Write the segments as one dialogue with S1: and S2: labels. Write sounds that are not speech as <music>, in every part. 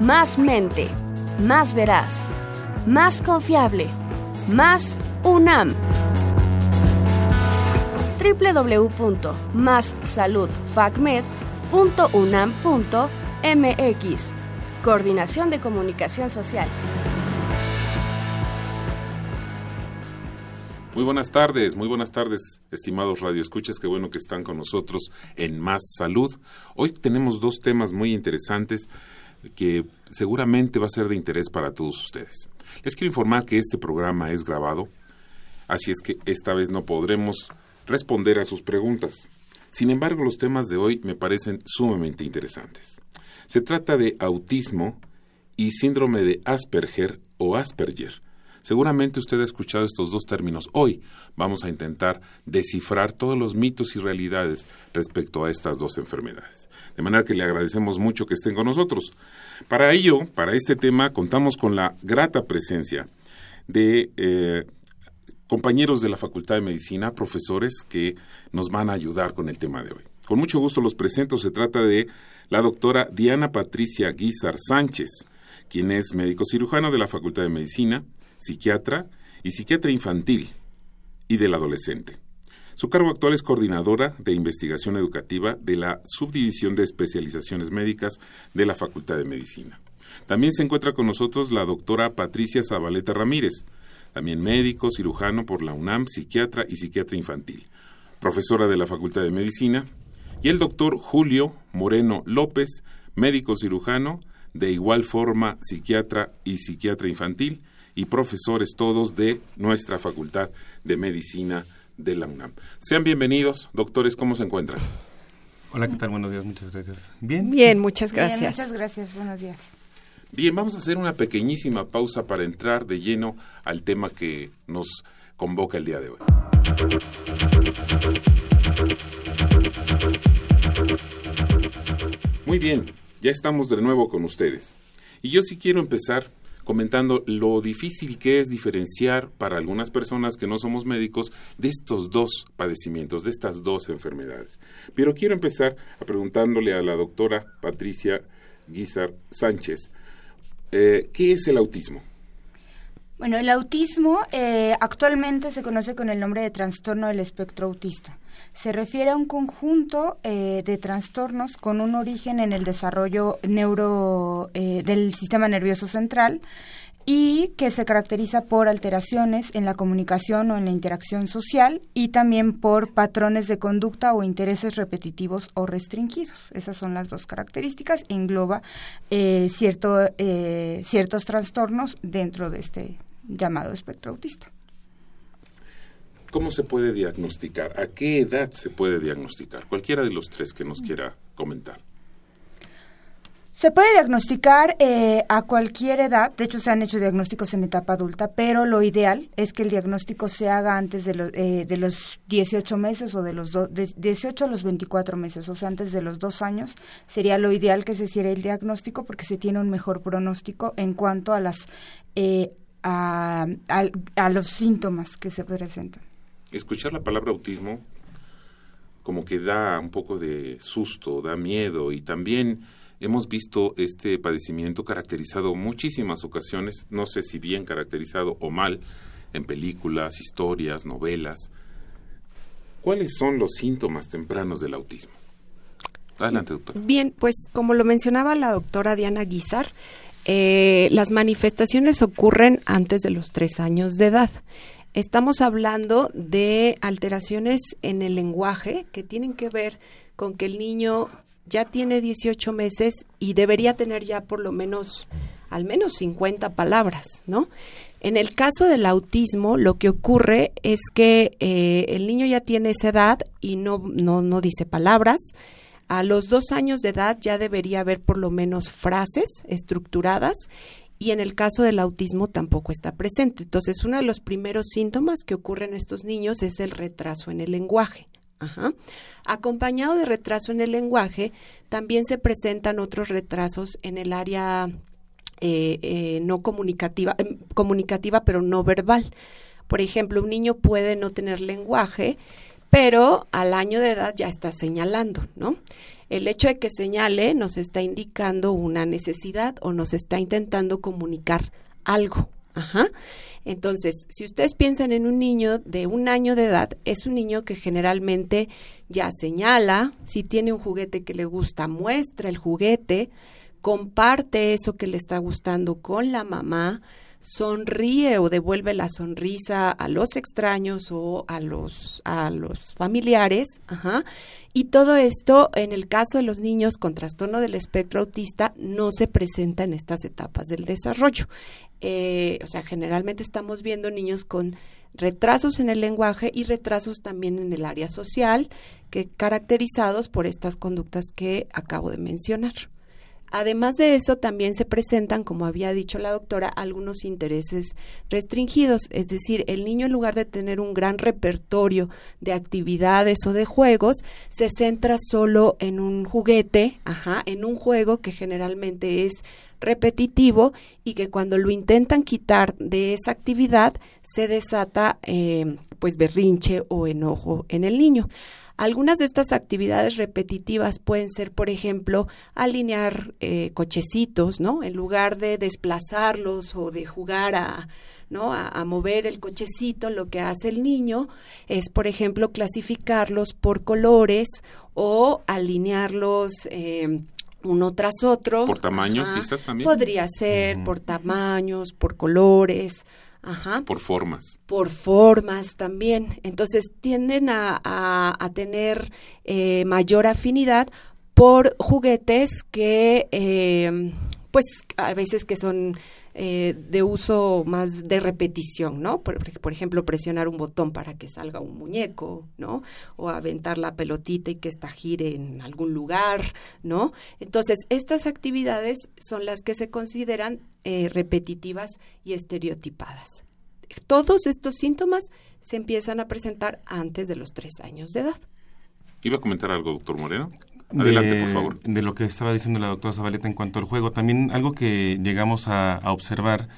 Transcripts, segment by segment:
S1: más mente, más veraz, más confiable, más UNAM. www.massaludfacmed.unam.mx Coordinación de Comunicación Social.
S2: Muy buenas tardes, muy buenas tardes, estimados radioescuchas, qué bueno que están con nosotros en Más Salud. Hoy tenemos dos temas muy interesantes que seguramente va a ser de interés para todos ustedes. Les quiero informar que este programa es grabado, así es que esta vez no podremos responder a sus preguntas. Sin embargo, los temas de hoy me parecen sumamente interesantes. Se trata de autismo y síndrome de Asperger o Asperger. Seguramente usted ha escuchado estos dos términos. Hoy vamos a intentar descifrar todos los mitos y realidades respecto a estas dos enfermedades. De manera que le agradecemos mucho que estén con nosotros. Para ello, para este tema, contamos con la grata presencia de eh, compañeros de la Facultad de Medicina, profesores que nos van a ayudar con el tema de hoy. Con mucho gusto los presento. Se trata de la doctora Diana Patricia Guizar Sánchez, quien es médico cirujano de la Facultad de Medicina, psiquiatra y psiquiatra infantil y del adolescente. Su cargo actual es coordinadora de investigación educativa de la Subdivisión de Especializaciones Médicas de la Facultad de Medicina. También se encuentra con nosotros la doctora Patricia Zabaleta Ramírez, también médico, cirujano por la UNAM, psiquiatra y psiquiatra infantil, profesora de la Facultad de Medicina, y el doctor Julio Moreno López, médico cirujano, de igual forma psiquiatra y psiquiatra infantil, y profesores todos de nuestra Facultad de Medicina de la UNAM. Sean bienvenidos, doctores, ¿cómo se encuentran?
S3: Hola, ¿qué tal? Buenos días, muchas gracias. Bien.
S4: Bien, muchas gracias.
S5: muchas gracias, buenos días.
S2: Bien, vamos a hacer una pequeñísima pausa para entrar de lleno al tema que nos convoca el día de hoy. Muy bien, ya estamos de nuevo con ustedes. Y yo sí quiero empezar comentando lo difícil que es diferenciar para algunas personas que no somos médicos de estos dos padecimientos, de estas dos enfermedades. Pero quiero empezar a preguntándole a la doctora Patricia Guizar Sánchez, eh, ¿qué es el autismo?
S5: Bueno, el autismo eh, actualmente se conoce con el nombre de trastorno del espectro autista. Se refiere a un conjunto eh, de trastornos con un origen en el desarrollo neuro eh, del sistema nervioso central y que se caracteriza por alteraciones en la comunicación o en la interacción social y también por patrones de conducta o intereses repetitivos o restringidos. Esas son las dos características. Engloba cierto, ciertos trastornos dentro de este llamado espectro autista.
S2: ¿Cómo se puede diagnosticar? ¿A qué edad se puede diagnosticar? Cualquiera de los tres que nos quiera comentar.
S5: Se puede diagnosticar eh, a cualquier edad, de hecho se han hecho diagnósticos en etapa adulta, pero lo ideal es que el diagnóstico se haga antes de, eh, de los 18 meses o de los 18 a los 24 meses, o sea, antes de los dos años sería lo ideal que se hiciera el diagnóstico porque se tiene un mejor pronóstico en cuanto a las eh, a, los síntomas que se presentan.
S2: Escuchar la palabra autismo como que da un poco de susto, da miedo y también hemos visto este padecimiento caracterizado muchísimas ocasiones, no sé si bien caracterizado o mal, en películas, historias, novelas. ¿Cuáles son los síntomas tempranos del autismo? Adelante, doctora.
S4: Bien, pues como lo mencionaba la doctora Diana Guizar, eh, las manifestaciones ocurren antes de los tres años de edad. Estamos hablando de alteraciones en el lenguaje que tienen que ver con que el niño ya tiene 18 meses y debería tener ya por lo menos al menos 50 palabras, ¿no? En el caso del autismo, lo que ocurre es que eh, el niño ya tiene esa edad y no, no, no dice palabras, A los dos años de edad ya debería haber por lo menos frases estructuradas y en el caso del autismo tampoco está presente. Entonces, uno de los primeros síntomas que ocurren en estos niños es el retraso en el lenguaje. Acompañado de retraso en el lenguaje, también se presentan otros retrasos en el área eh, eh, no comunicativa, em, comunicativa, pero no verbal. Por ejemplo, un niño puede no tener lenguaje, pero al año de edad ya está señalando, ¿no? El hecho de que señale nos está indicando una necesidad o nos está intentando comunicar algo. Ajá. Entonces, si ustedes piensan en un niño de un año de edad, es un niño que generalmente ya señala, si tiene un juguete que le gusta, muestra el juguete, comparte eso que le está gustando con la mamá, sonríe o devuelve la sonrisa a los extraños o a los a los familiares, ajá, y todo esto en el caso de los niños con trastorno del espectro autista no se presenta en estas etapas del desarrollo. Eh, o sea, generalmente estamos viendo niños con retrasos en el lenguaje y retrasos también en el área social, que caracterizados por estas conductas que acabo de mencionar. Además de eso, también se presentan, como había dicho la doctora, algunos intereses restringidos, es decir, el niño en lugar de tener un gran repertorio de actividades o de juegos, se centra solo en un juguete, ajá, en un juego que generalmente es repetitivo y que cuando lo intentan quitar de esa actividad se desata eh, pues berrinche o enojo en el niño. Algunas de estas actividades repetitivas pueden ser, por ejemplo, alinear eh, cochecitos, ¿no? En lugar de desplazarlos o de jugar a, ¿no? A, mover el cochecito, lo que hace el niño es, por ejemplo, clasificarlos por colores o alinearlos eh, uno tras otro.
S2: ¿Por tamaños quizás también?
S4: Podría ser por tamaños, por colores. Ajá.
S2: Por formas.
S4: Por formas también. Entonces tienden a, a, tener eh, mayor afinidad por juguetes que, eh, pues, a veces que son eh, de uso más de repetición, ¿no? Por, ejemplo, presionar un botón para que salga un muñeco, ¿no? O aventar la pelotita y que esta gire en algún lugar, ¿no? Entonces, estas actividades son las que se consideran eh, repetitivas y estereotipadas. Todos estos síntomas se empiezan a presentar antes de los tres años de edad.
S2: ¿Iba a comentar algo, doctor Moreno? Adelante,
S3: de,
S2: por favor.
S3: De lo que estaba diciendo la doctora Zabaleta en cuanto al juego, también algo que llegamos a, observar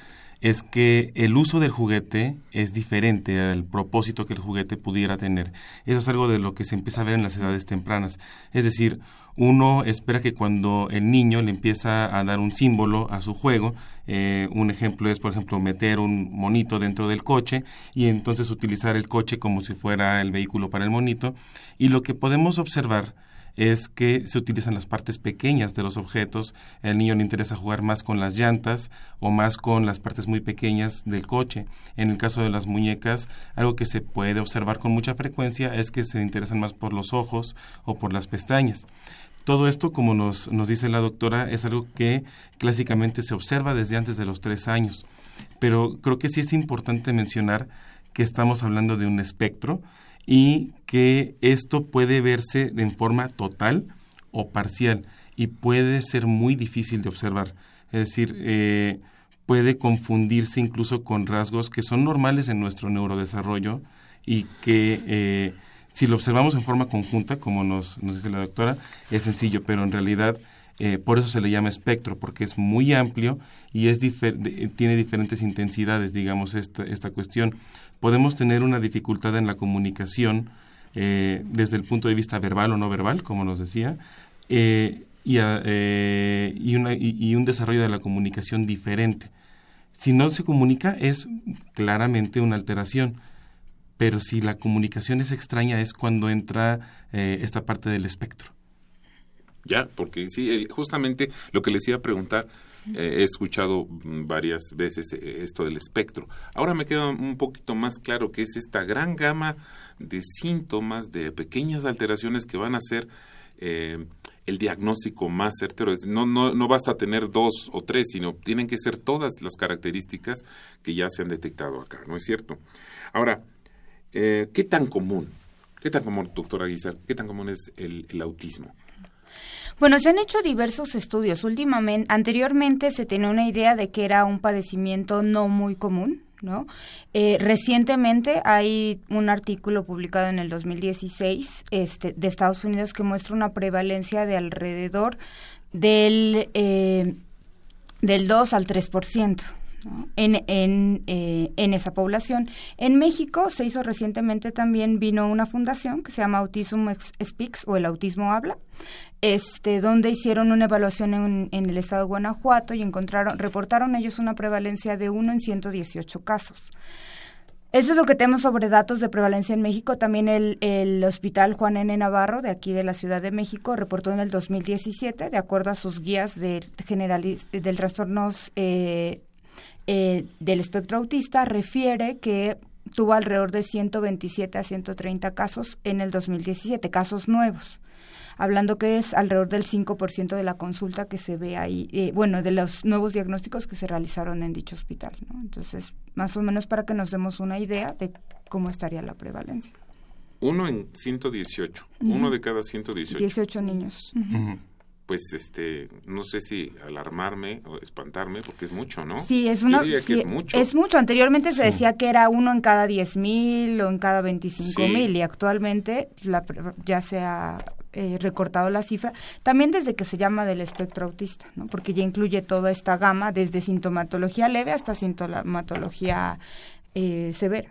S3: es que el uso del juguete es diferente al propósito que el juguete pudiera tener. Eso es algo de lo que se empieza a ver en las edades tempranas. Es decir, uno espera que cuando el niño le empieza a dar un símbolo a su juego, eh, un ejemplo es, por ejemplo, meter un monito dentro del coche y entonces utilizar el coche como si fuera el vehículo para el monito. Y lo que podemos observar es que se utilizan las partes pequeñas de los objetos. El niño le interesa jugar más con las llantas o más con las partes muy pequeñas del coche. En el caso de las muñecas, algo que se puede observar con mucha frecuencia es que se interesan más por los ojos o por las pestañas. Todo esto, como nos, nos dice la doctora, es algo que clásicamente se observa desde antes de los tres años. Pero creo que sí es importante mencionar que estamos hablando de un espectro y que esto puede verse en forma total o parcial y puede ser muy difícil de observar. Es decir, eh, puede confundirse incluso con rasgos que son normales en nuestro neurodesarrollo y que eh, si lo observamos en forma conjunta, como nos, nos dice la doctora, es sencillo, pero en realidad eh, por eso se le llama espectro, porque es muy amplio y es tiene diferentes intensidades, digamos, esta, esta cuestión podemos tener una dificultad en la comunicación eh, desde el punto de vista verbal o no verbal, como nos decía, eh, y, eh, y, y, un desarrollo de la comunicación diferente. Si no se comunica es claramente una alteración, pero si la comunicación es extraña es cuando entra esta parte del espectro.
S2: Ya, porque sí, justamente lo que les iba a preguntar, he escuchado varias veces eh, esto del espectro. Ahora me queda un poquito más claro que es esta gran gama de síntomas, de pequeñas alteraciones que van a ser eh, el diagnóstico más certero. No, no, no basta tener dos o tres, sino tienen que ser todas las características que ya se han detectado acá, ¿no es cierto? Ahora, eh, ¿qué tan común? ¿Qué tan común, doctora Guizar? ¿Qué tan común es el autismo?
S5: Bueno, se han hecho diversos estudios. Últimamente, anteriormente se tenía una idea de que era un padecimiento no muy común, ¿no? Eh, recientemente hay un artículo publicado en el 2016 este, de Estados Unidos que muestra una prevalencia de alrededor del, eh, del 2 al 3%. En, en, eh, en, esa población. En México se hizo recientemente también, vino una fundación que se llama Autism Speaks o el autismo habla, este, donde hicieron una evaluación en, en, el estado de Guanajuato y encontraron, reportaron ellos una prevalencia de 1 en 118 casos. Eso es lo que tenemos sobre datos de prevalencia en México. También el, el, Hospital Juan N. Navarro, de aquí de la Ciudad de México, reportó en el 2017, de acuerdo a sus guías de del trastornos eh, eh, del espectro autista, refiere que tuvo alrededor de 127 a 130 casos en el 2017, casos nuevos hablando que es alrededor del 5% de la consulta que se ve ahí, eh, bueno, de los nuevos diagnósticos que se realizaron en dicho hospital. ¿no? Entonces, más o menos para que nos demos una idea de cómo estaría la prevalencia.
S2: Uno en 118, uno de cada 118.
S5: 18 niños.
S2: Pues, este, no sé si alarmarme o espantarme, porque es mucho, ¿no?
S5: Sí, es, una,
S2: es mucho.
S5: Es mucho. Anteriormente se decía que era uno en cada 10 mil o en cada 25 mil y actualmente la, ya se ha eh, recortado la cifra, también desde que se llama del espectro autista, ¿no? porque ya incluye toda esta gama, desde sintomatología leve hasta sintomatología eh, severa.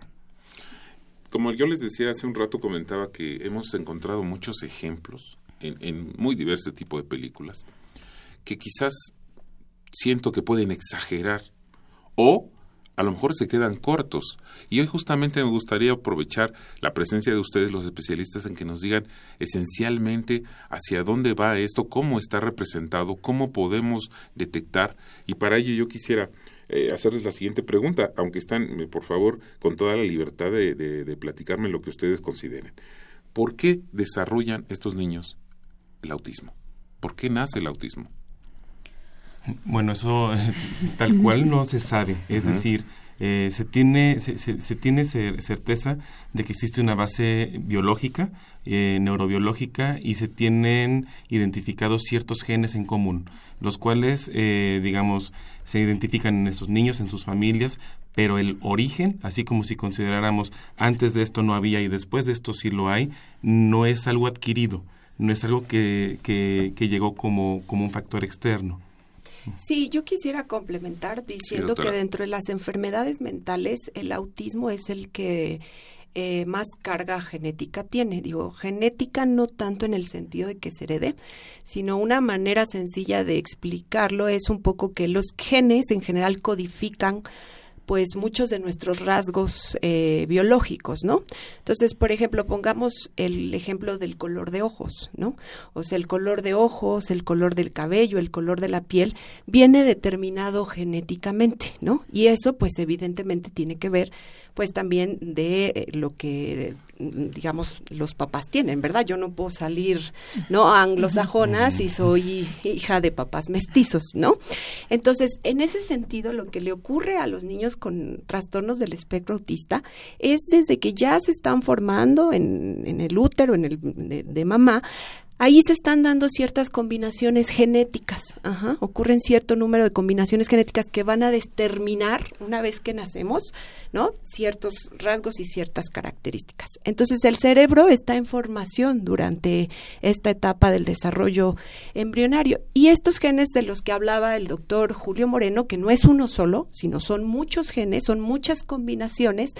S2: Como yo les decía hace un rato, comentaba que hemos encontrado muchos ejemplos en, muy diversos tipos de películas que quizás siento que pueden exagerar o a lo mejor se quedan cortos. Y hoy justamente me gustaría aprovechar la presencia de ustedes, los especialistas, en que nos digan esencialmente hacia dónde va esto, cómo está representado, cómo podemos detectar. Y para ello yo quisiera eh, hacerles la siguiente pregunta, aunque están, eh, por favor, con toda la libertad de platicarme lo que ustedes consideren. ¿Por qué desarrollan estos niños el autismo? ¿Por qué nace el autismo?
S3: Bueno, eso tal cual no se sabe. Es decir, eh, se tiene, se, se, tiene certeza de que existe una base biológica, eh, neurobiológica, y se tienen identificados ciertos genes en común, los cuales, eh, digamos, se identifican en esos niños, en sus familias, pero el origen, así como si consideráramos antes de esto no había y después de esto sí lo hay, no es algo adquirido, no es algo que, que, que llegó como, como un factor externo.
S4: Sí, yo quisiera complementar diciendo que dentro de las enfermedades mentales el autismo es el que eh, más carga genética tiene. Digo, genética no tanto en el sentido de que se herede, sino una manera sencilla de explicarlo es un poco que los genes en general codifican pues muchos de nuestros rasgos eh, biológicos, ¿no? Entonces, por ejemplo, pongamos el ejemplo del color de ojos, ¿no? O sea, el color de ojos, el color del cabello, el color de la piel, viene determinado genéticamente, ¿no? Y eso, pues, evidentemente tiene que ver pues también de eh, lo que digamos los papás tienen, ¿verdad? Yo no puedo salir no anglosajonas y soy hija de papás mestizos, ¿no? Entonces, en ese sentido lo que le ocurre a los niños con trastornos del espectro autista es desde que ya se están formando en, en el útero, en el de mamá, Ahí se están dando ciertas combinaciones genéticas. Ajá. Ocurren cierto número de combinaciones genéticas que van a determinar, una vez que nacemos, ¿no? Ciertos rasgos y ciertas características. Entonces, el cerebro está en formación durante esta etapa del desarrollo embrionario. Y estos genes de los que hablaba el doctor Julio Moreno, que no es uno solo, sino son muchos genes, son muchas combinaciones,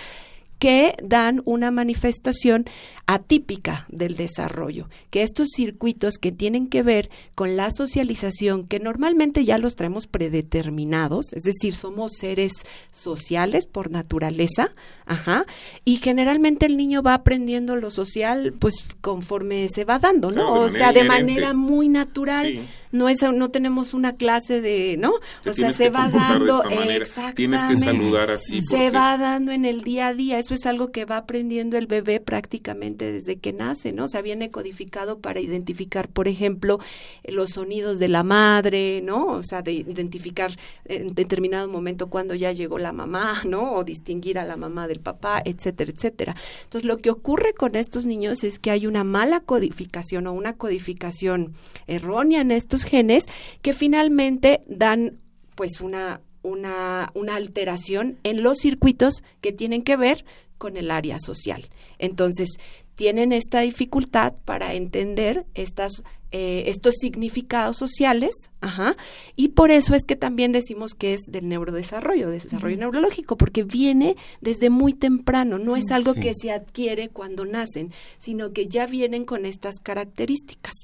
S4: que dan una manifestación atípica del desarrollo, que estos circuitos que tienen que ver con la socialización, que normalmente ya los traemos predeterminados, es decir, somos seres sociales por naturaleza, ajá, y generalmente el niño va aprendiendo lo social, pues conforme se va dando, ¿no? o sea, de manera muy natural. No es no tenemos una clase de no o sea se va dando
S2: exactamente tienes que saludar así
S4: se va dando en el día a día. Eso es algo que va aprendiendo el bebé prácticamente desde que nace no o sea viene codificado para identificar por ejemplo los sonidos de la madre no o sea de identificar en determinado momento cuando ya llegó la mamá no o distinguir a la mamá del papá, etcétera, etcétera. Entonces, lo que ocurre con estos niños es que hay una mala codificación o una codificación errónea en estos genes que finalmente dan pues una, una, una alteración en los circuitos que tienen que ver con el área social. Entonces, tienen esta dificultad para entender estas eh, estos significados sociales, ajá, y por eso es que también decimos que es del neurodesarrollo, de desarrollo neurológico, porque viene desde muy temprano, no es algo que se adquiere cuando nacen, sino que ya vienen con estas características.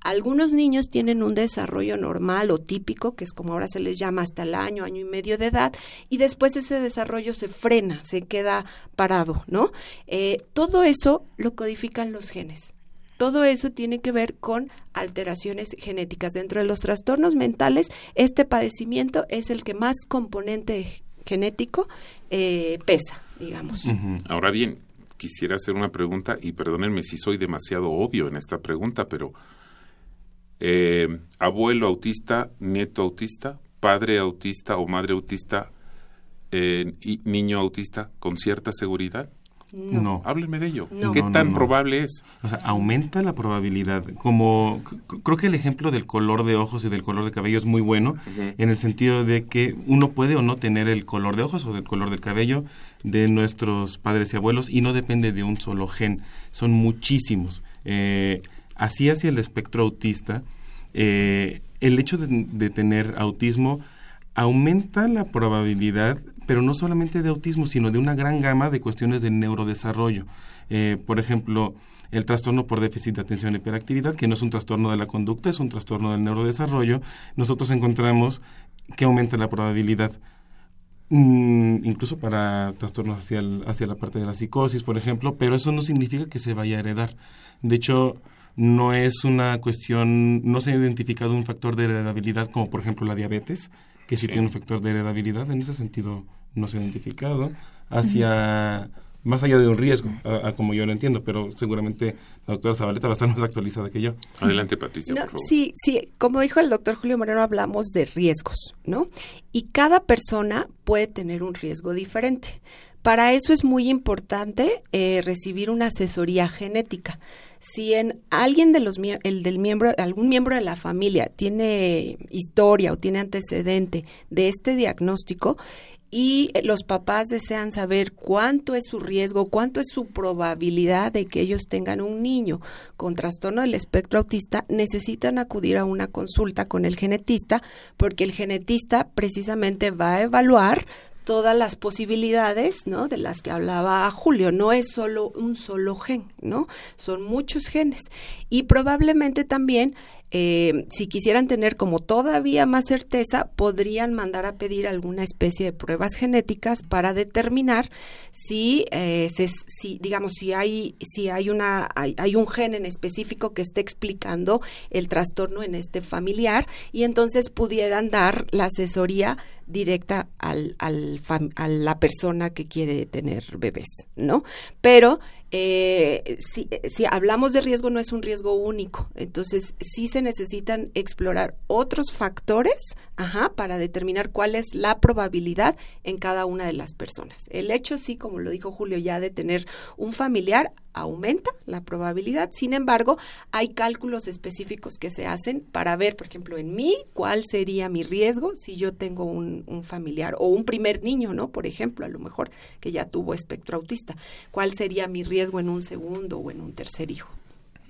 S4: Algunos niños tienen un desarrollo normal o típico, que es como ahora se les llama hasta el año, año y medio de edad, y después ese desarrollo se frena, se queda parado, ¿no? Eh, todo eso lo codifican los genes. Todo eso tiene que ver con alteraciones genéticas. Dentro de los trastornos mentales, este padecimiento es el que más componente genético eh, pesa, digamos.
S2: Ahora bien, quisiera hacer una pregunta y perdónenme si soy demasiado obvio en esta pregunta, pero eh, abuelo autista, nieto autista, padre autista o madre autista, eh, y niño autista con cierta seguridad.
S3: No.
S2: Háblenme de ello. ¿Qué tan probable es?
S3: O sea, aumenta la probabilidad. Como creo que el ejemplo del color de ojos y del color de cabello es muy bueno, en el sentido de que uno puede o no tener el color de ojos o del color del cabello de nuestros padres y abuelos y no depende de un solo gen. Son muchísimos. Eh, así hacia el espectro autista, eh, el hecho de tener autismo aumenta la probabilidad pero no solamente de autismo, sino de una gran gama de cuestiones de neurodesarrollo. Eh, por ejemplo, el trastorno por déficit de atención y hiperactividad, que no es un trastorno de la conducta, es un trastorno del neurodesarrollo, nosotros encontramos que aumenta la probabilidad mm, incluso para trastornos hacia, hacia la parte de la psicosis, por ejemplo, pero eso no significa que se vaya a heredar. De hecho, no es una cuestión, no se ha identificado un factor de heredabilidad como por ejemplo la diabetes, que sí, tiene un factor de heredabilidad, en ese sentido no se ha identificado, hacia más allá de un riesgo, a, como yo lo entiendo, pero seguramente la doctora Zabaleta va a estar más actualizada que yo.
S2: Adelante, Patricia, por favor.
S4: Sí, sí, como dijo el doctor Julio Moreno, hablamos de riesgos, ¿no? Y cada persona puede tener un riesgo diferente. Para eso es muy importante eh, recibir una asesoría genética si en alguien de los el del miembro algún miembro de la familia tiene historia o tiene antecedente de este diagnóstico y los papás desean saber cuánto es su riesgo, cuánto es su probabilidad de que ellos tengan un niño con trastorno del espectro autista, necesitan acudir a una consulta con el genetista porque el genetista precisamente va a evaluar todas las posibilidades, ¿no? De las que hablaba Julio. No es solo un solo gen, ¿no? Son muchos genes. Y probablemente también eh, si quisieran tener como todavía más certeza, podrían mandar a pedir alguna especie de pruebas genéticas para determinar si, eh, si digamos, si hay, si hay una, hay, un gen en específico que esté explicando el trastorno en este familiar y entonces pudieran dar la asesoría directa al, al a la persona que quiere tener bebés, ¿no? Pero eh, si, si, hablamos de riesgo, no es un riesgo único. Entonces, sí se necesitan explorar otros factores ajá, para determinar cuál es la probabilidad en cada una de las personas. El hecho, sí, como lo dijo Julio, ya de tener un familiar aumenta la probabilidad. Sin embargo, hay cálculos específicos que se hacen para ver, por ejemplo, en mí, cuál sería mi riesgo si yo tengo un, un familiar o un primer niño, ¿no? Por ejemplo, a lo mejor que ya tuvo espectro autista. ¿Cuál sería mi riesgo en un segundo o en un tercer hijo?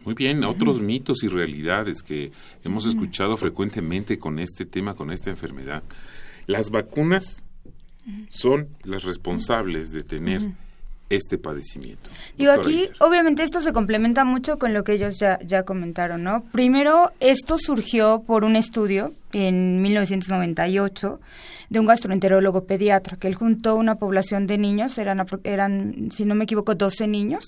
S2: Muy bien, otros mitos y realidades que hemos escuchado frecuentemente con este tema, con esta enfermedad. Las vacunas son las responsables de tener este padecimiento.
S5: Digo, aquí obviamente esto se complementa mucho con lo que ellos ya, ya comentaron, ¿no? Primero, esto surgió por un estudio en 1998 de un gastroenterólogo pediatra, que él juntó una población de niños, eran, eran si no me equivoco, 12 niños,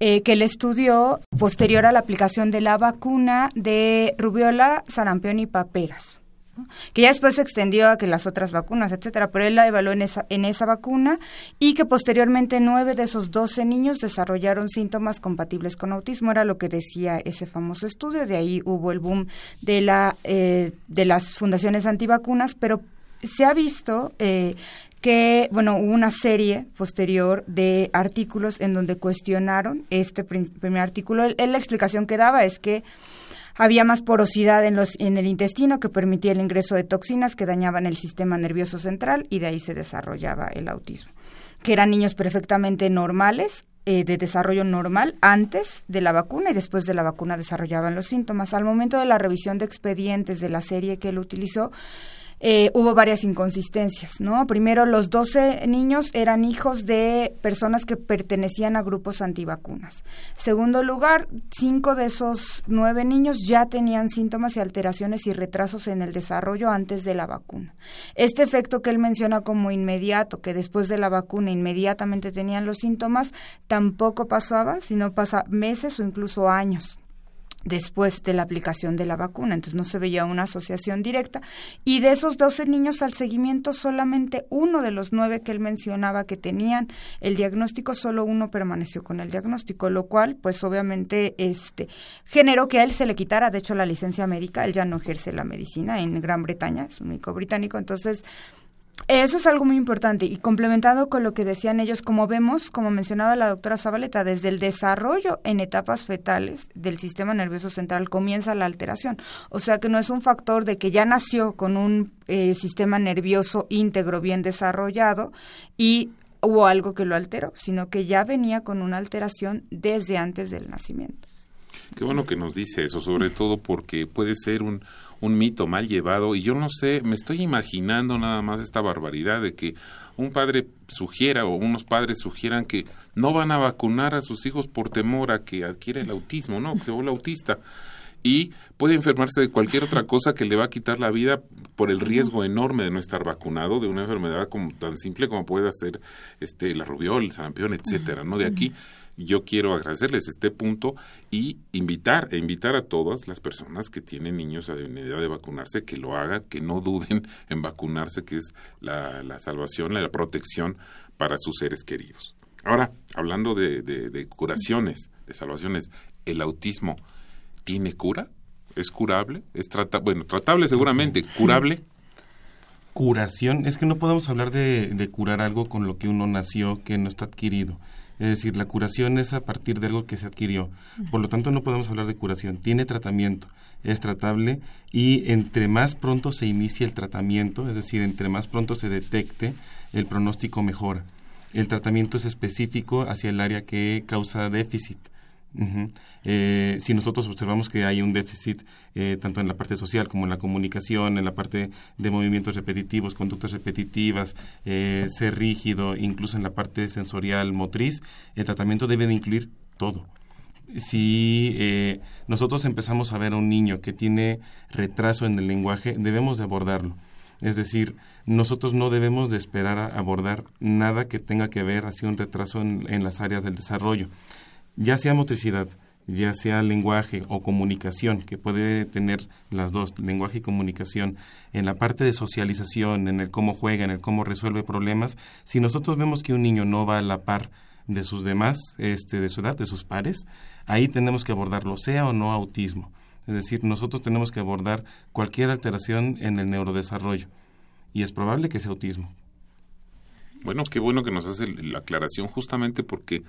S5: eh, que él estudió posterior a la aplicación de la vacuna de rubiola, sarampión y paperas que ya después se extendió a que las otras vacunas, etcétera, pero él la evaluó en esa, en esa vacuna y que posteriormente nueve de esos doce niños desarrollaron síntomas compatibles con autismo, era lo que decía ese famoso estudio, de ahí hubo el boom de, la, eh, de las fundaciones antivacunas, pero se ha visto eh, que, bueno, hubo una serie posterior de artículos en donde cuestionaron este primer artículo. la explicación que daba es que había más porosidad en, los, en el intestino que permitía el ingreso de toxinas que dañaban el sistema nervioso central y de ahí se desarrollaba el autismo. Que eran niños perfectamente normales, eh, de desarrollo normal antes de la vacuna y después de la vacuna desarrollaban los síntomas. Al momento de la revisión de expedientes de la serie que él utilizó, eh, hubo varias inconsistencias, ¿no? Primero, los 12 niños eran hijos de personas que pertenecían a grupos antivacunas. Segundo lugar, cinco de esos nueve niños ya tenían síntomas y alteraciones y retrasos en el desarrollo antes de la vacuna. Este efecto que él menciona como inmediato, que después de la vacuna inmediatamente tenían los síntomas, tampoco pasaba, sino pasa meses o incluso años después de la aplicación de la vacuna, entonces no se veía una asociación directa. Y de esos 12 niños al seguimiento, solamente uno de los nueve que él mencionaba que tenían el diagnóstico, solo uno permaneció con el diagnóstico, lo cual, pues obviamente, este, generó que a él se le quitara, de hecho, la licencia médica, él ya no ejerce la medicina en Gran Bretaña, es un único británico, entonces eso es algo muy importante y complementado con lo que decían ellos, como vemos, como mencionaba la doctora Zabaleta, desde el desarrollo en etapas fetales del sistema nervioso central comienza la alteración. O sea que no es un factor de que ya nació con un eh, sistema nervioso íntegro bien desarrollado y hubo algo que lo alteró, sino que ya venía con una alteración desde antes del nacimiento.
S2: Qué bueno que nos dice eso, sobre todo porque puede ser un, un mito mal llevado y yo no sé, me estoy imaginando nada más esta barbaridad de que un padre sugiera o unos padres sugieran que no van a vacunar a sus hijos por temor a que adquiera el autismo, no, que se vuelva autista y puede enfermarse de cualquier otra cosa que le va a quitar la vida por el riesgo enorme de no estar vacunado de una enfermedad como tan simple como puede ser este la rubiola, el sarampión, etcétera, ¿no? De aquí yo quiero agradecerles este punto y invitar, e invitar a todas las personas que tienen niños a idea de vacunarse, que lo hagan, que no duden <laughs> en vacunarse, que es la, la salvación, la protección para sus seres queridos. Ahora, hablando de, de, curaciones, de salvaciones, ¿el autismo tiene cura? ¿Es curable? ¿Es trata bueno, tratable seguramente, curable?
S3: Curación, es que no podemos hablar de, de curar algo con lo que uno nació, que no está adquirido. Es decir, la curación es a partir de algo que se adquirió. Por lo tanto, no podemos hablar de curación. Tiene tratamiento, es tratable y entre más pronto se inicie el tratamiento, es decir, entre más pronto se detecte, el pronóstico mejora. El tratamiento es específico hacia el área que causa déficit. Eh, si nosotros observamos que hay un déficit eh, tanto en la parte social como en la comunicación, en la parte de movimientos repetitivos, conductas repetitivas, eh, ser rígido, incluso en la parte sensorial motriz, el tratamiento debe de incluir todo. Si nosotros empezamos a ver a un niño que tiene retraso en el lenguaje, debemos de abordarlo. Es decir, nosotros no debemos de esperar a abordar nada que tenga que ver hacia un retraso en las áreas del desarrollo ya sea motricidad, ya sea lenguaje o comunicación, que puede tener las dos, lenguaje y comunicación, en la parte de socialización, en el cómo juega, en el cómo resuelve problemas, si nosotros vemos que un niño no va a la par de sus demás, este, de su edad, de sus pares, ahí tenemos que abordarlo, sea o no autismo. Es decir, nosotros tenemos que abordar cualquier alteración en el neurodesarrollo. Y es probable que sea autismo.
S2: Bueno, qué bueno que nos hace la aclaración justamente porque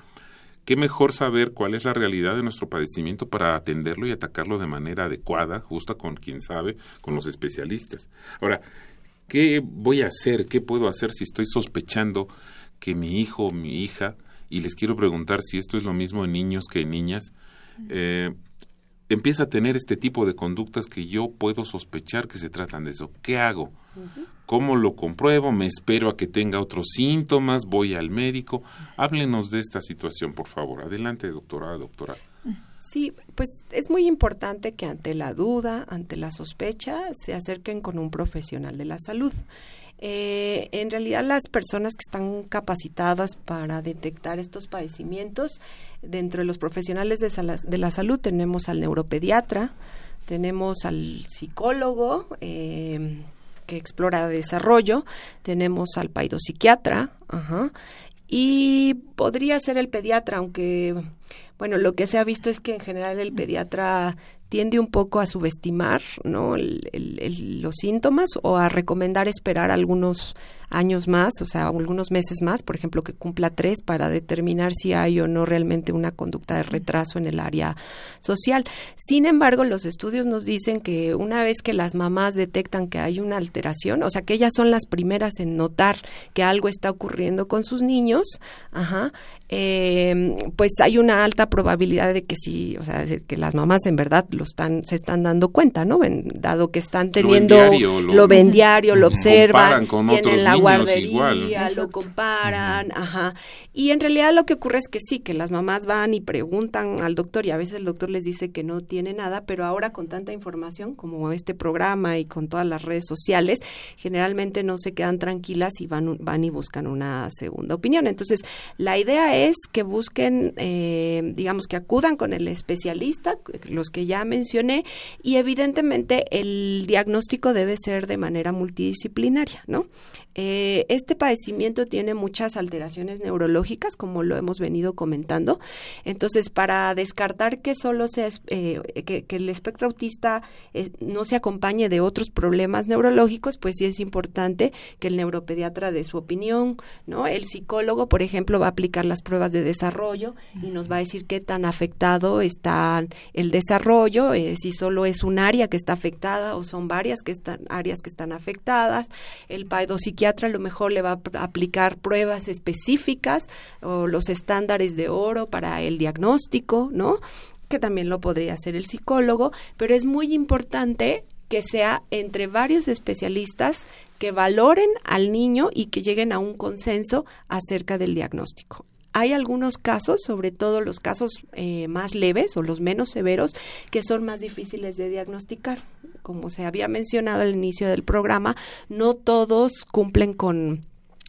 S2: qué mejor saber cuál es la realidad de nuestro padecimiento para atenderlo y atacarlo de manera adecuada, justa con quien sabe, con los especialistas. Ahora, ¿qué voy a hacer? ¿Qué puedo hacer si estoy sospechando que mi hijo o mi hija, y les quiero preguntar si esto es lo mismo en niños que en niñas, eh, empieza a tener este tipo de conductas que yo puedo sospechar que se tratan de eso. ¿Qué hago? ¿Cómo lo compruebo? ¿Me espero a que tenga otros síntomas? ¿Voy al médico? Háblenos de esta situación, por favor. Adelante, doctora, doctora.
S4: Sí, pues es muy importante que ante la duda, ante la sospecha, se acerquen con un profesional de la salud. Eh, en realidad las personas que están capacitadas para detectar estos padecimientos, dentro de los profesionales de, la salud tenemos al neuropediatra, tenemos al psicólogo eh, que explora desarrollo, tenemos al paidopsiquiatra, y podría ser el pediatra, aunque bueno, lo que se ha visto es que en general el pediatra tiende un poco a subestimar ¿no? los síntomas o a recomendar esperar algunos, años más, o sea, algunos meses más, por ejemplo, que cumpla tres para determinar si hay o no realmente una conducta de retraso en el área social. Sin embargo, los estudios nos dicen que una vez que las mamás detectan que hay una alteración, o sea, que ellas son las primeras en notar que algo está ocurriendo con sus niños, ajá, eh, pues hay una alta probabilidad de que sí, o sea, que las mamás en verdad lo están, se están dando cuenta, ¿no? dado que están teniendo, lo ven diario, lo, observan, tienen la guardería, lo comparan, ajá. Y en realidad lo que ocurre es que sí, que las mamás van y preguntan al doctor y a veces el doctor les dice que no tiene nada, pero ahora con tanta información como este programa y con todas las redes sociales, generalmente no se quedan tranquilas y van, van y buscan una segunda opinión. Entonces, la idea es que busquen, eh, digamos, que acudan con el especialista, los que ya mencioné, y evidentemente el diagnóstico debe ser de manera multidisciplinaria, ¿no? Eh, este padecimiento tiene muchas alteraciones neurológicas, como lo hemos venido comentando. Entonces, para descartar que solo sea eh, que, el espectro autista eh, no se acompañe de otros problemas neurológicos, pues sí es importante que el neuropediatra dé su opinión, ¿no? El psicólogo, por ejemplo, va a aplicar las pruebas de desarrollo y nos va a decir qué tan afectado está el desarrollo, si solo es un área que está afectada o son varias que están áreas que están afectadas. El psiquiatra a lo mejor le va a aplicar pruebas específicas o los estándares de oro para el diagnóstico, ¿no? Que también lo podría hacer el psicólogo, pero es muy importante que sea entre varios especialistas que valoren al niño y que lleguen a un consenso acerca del diagnóstico. Hay algunos casos, sobre todo los casos eh, más leves o los menos severos, que son más difíciles de diagnosticar. Como se había mencionado al inicio del programa, no todos cumplen con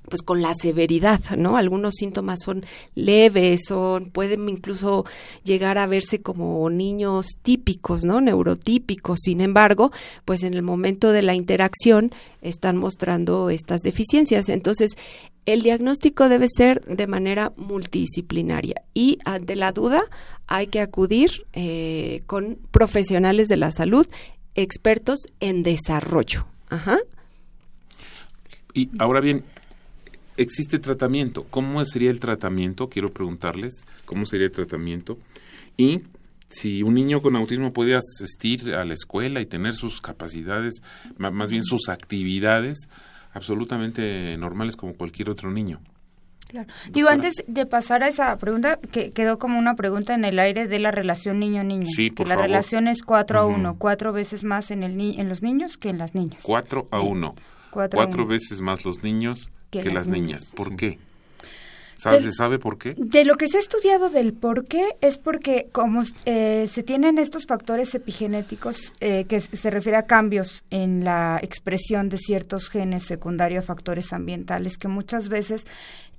S4: pues con la severidad, ¿no? Algunos síntomas son leves, son pueden incluso llegar a verse como niños típicos, ¿no? Neurotípicos. Sin embargo, pues en el momento de la interacción están mostrando estas deficiencias. Entonces, el diagnóstico debe ser de manera multidisciplinaria y ante la duda hay que acudir eh, con profesionales de la salud, expertos en desarrollo. Ajá.
S2: Y ahora bien, existe tratamiento. ¿Cómo sería el tratamiento? Quiero preguntarles, ¿cómo sería el tratamiento? Y si un niño con autismo puede asistir a la escuela y tener sus capacidades, más bien sus actividades absolutamente normales como cualquier otro niño.
S5: Claro. Digo, antes de pasar a esa pregunta, que quedó como una pregunta en el aire de la relación niño-niño.
S2: Sí,
S5: que la relación es 4 a 1, cuatro veces más en, el en los niños que en las niñas.
S2: 4 a 1. Cuatro, veces más los niños que, las, niñas. ¿Por qué? ¿Se sabe por qué?
S5: De lo que se ha estudiado del por qué es porque como eh, se tienen estos factores epigenéticos eh, que se refiere a cambios en la expresión de ciertos genes secundarios a factores ambientales que muchas veces